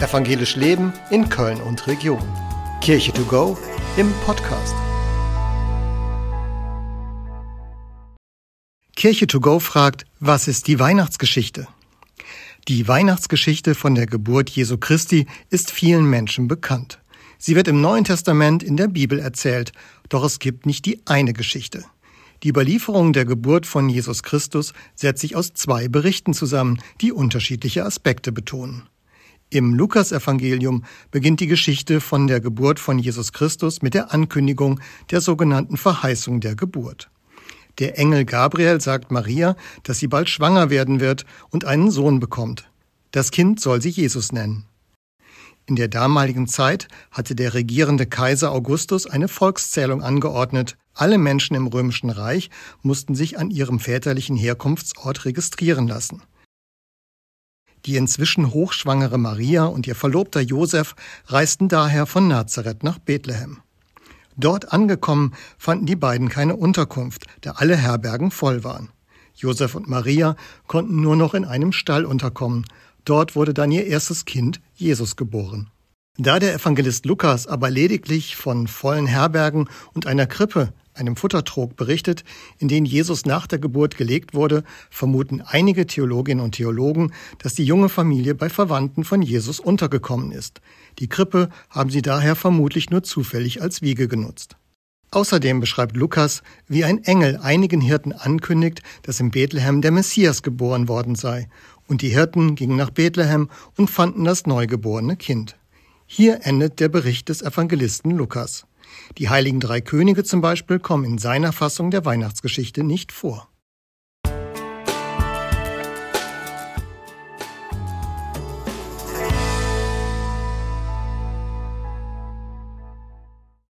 Evangelisch Leben in Köln und Region. Kirche to go im Podcast. Kirche to go fragt, was ist die Weihnachtsgeschichte? Die Weihnachtsgeschichte von der Geburt Jesu Christi ist vielen Menschen bekannt. Sie wird im Neuen Testament in der Bibel erzählt, doch es gibt nicht die eine Geschichte. Die Überlieferung der Geburt von Jesus Christus setzt sich aus zwei Berichten zusammen, die unterschiedliche Aspekte betonen. Im Lukasevangelium beginnt die Geschichte von der Geburt von Jesus Christus mit der Ankündigung der sogenannten Verheißung der Geburt. Der Engel Gabriel sagt Maria, dass sie bald schwanger werden wird und einen Sohn bekommt. Das Kind soll sie Jesus nennen. In der damaligen Zeit hatte der regierende Kaiser Augustus eine Volkszählung angeordnet. Alle Menschen im römischen Reich mussten sich an ihrem väterlichen Herkunftsort registrieren lassen. Die inzwischen hochschwangere Maria und ihr Verlobter Josef reisten daher von Nazareth nach Bethlehem. Dort angekommen fanden die beiden keine Unterkunft, da alle Herbergen voll waren. Josef und Maria konnten nur noch in einem Stall unterkommen, Dort wurde dann ihr erstes Kind, Jesus, geboren. Da der Evangelist Lukas aber lediglich von vollen Herbergen und einer Krippe, einem Futtertrog, berichtet, in den Jesus nach der Geburt gelegt wurde, vermuten einige Theologinnen und Theologen, dass die junge Familie bei Verwandten von Jesus untergekommen ist. Die Krippe haben sie daher vermutlich nur zufällig als Wiege genutzt. Außerdem beschreibt Lukas, wie ein Engel einigen Hirten ankündigt, dass in Bethlehem der Messias geboren worden sei und die Hirten gingen nach Bethlehem und fanden das neugeborene Kind. Hier endet der Bericht des Evangelisten Lukas. Die heiligen drei Könige zum Beispiel kommen in seiner Fassung der Weihnachtsgeschichte nicht vor.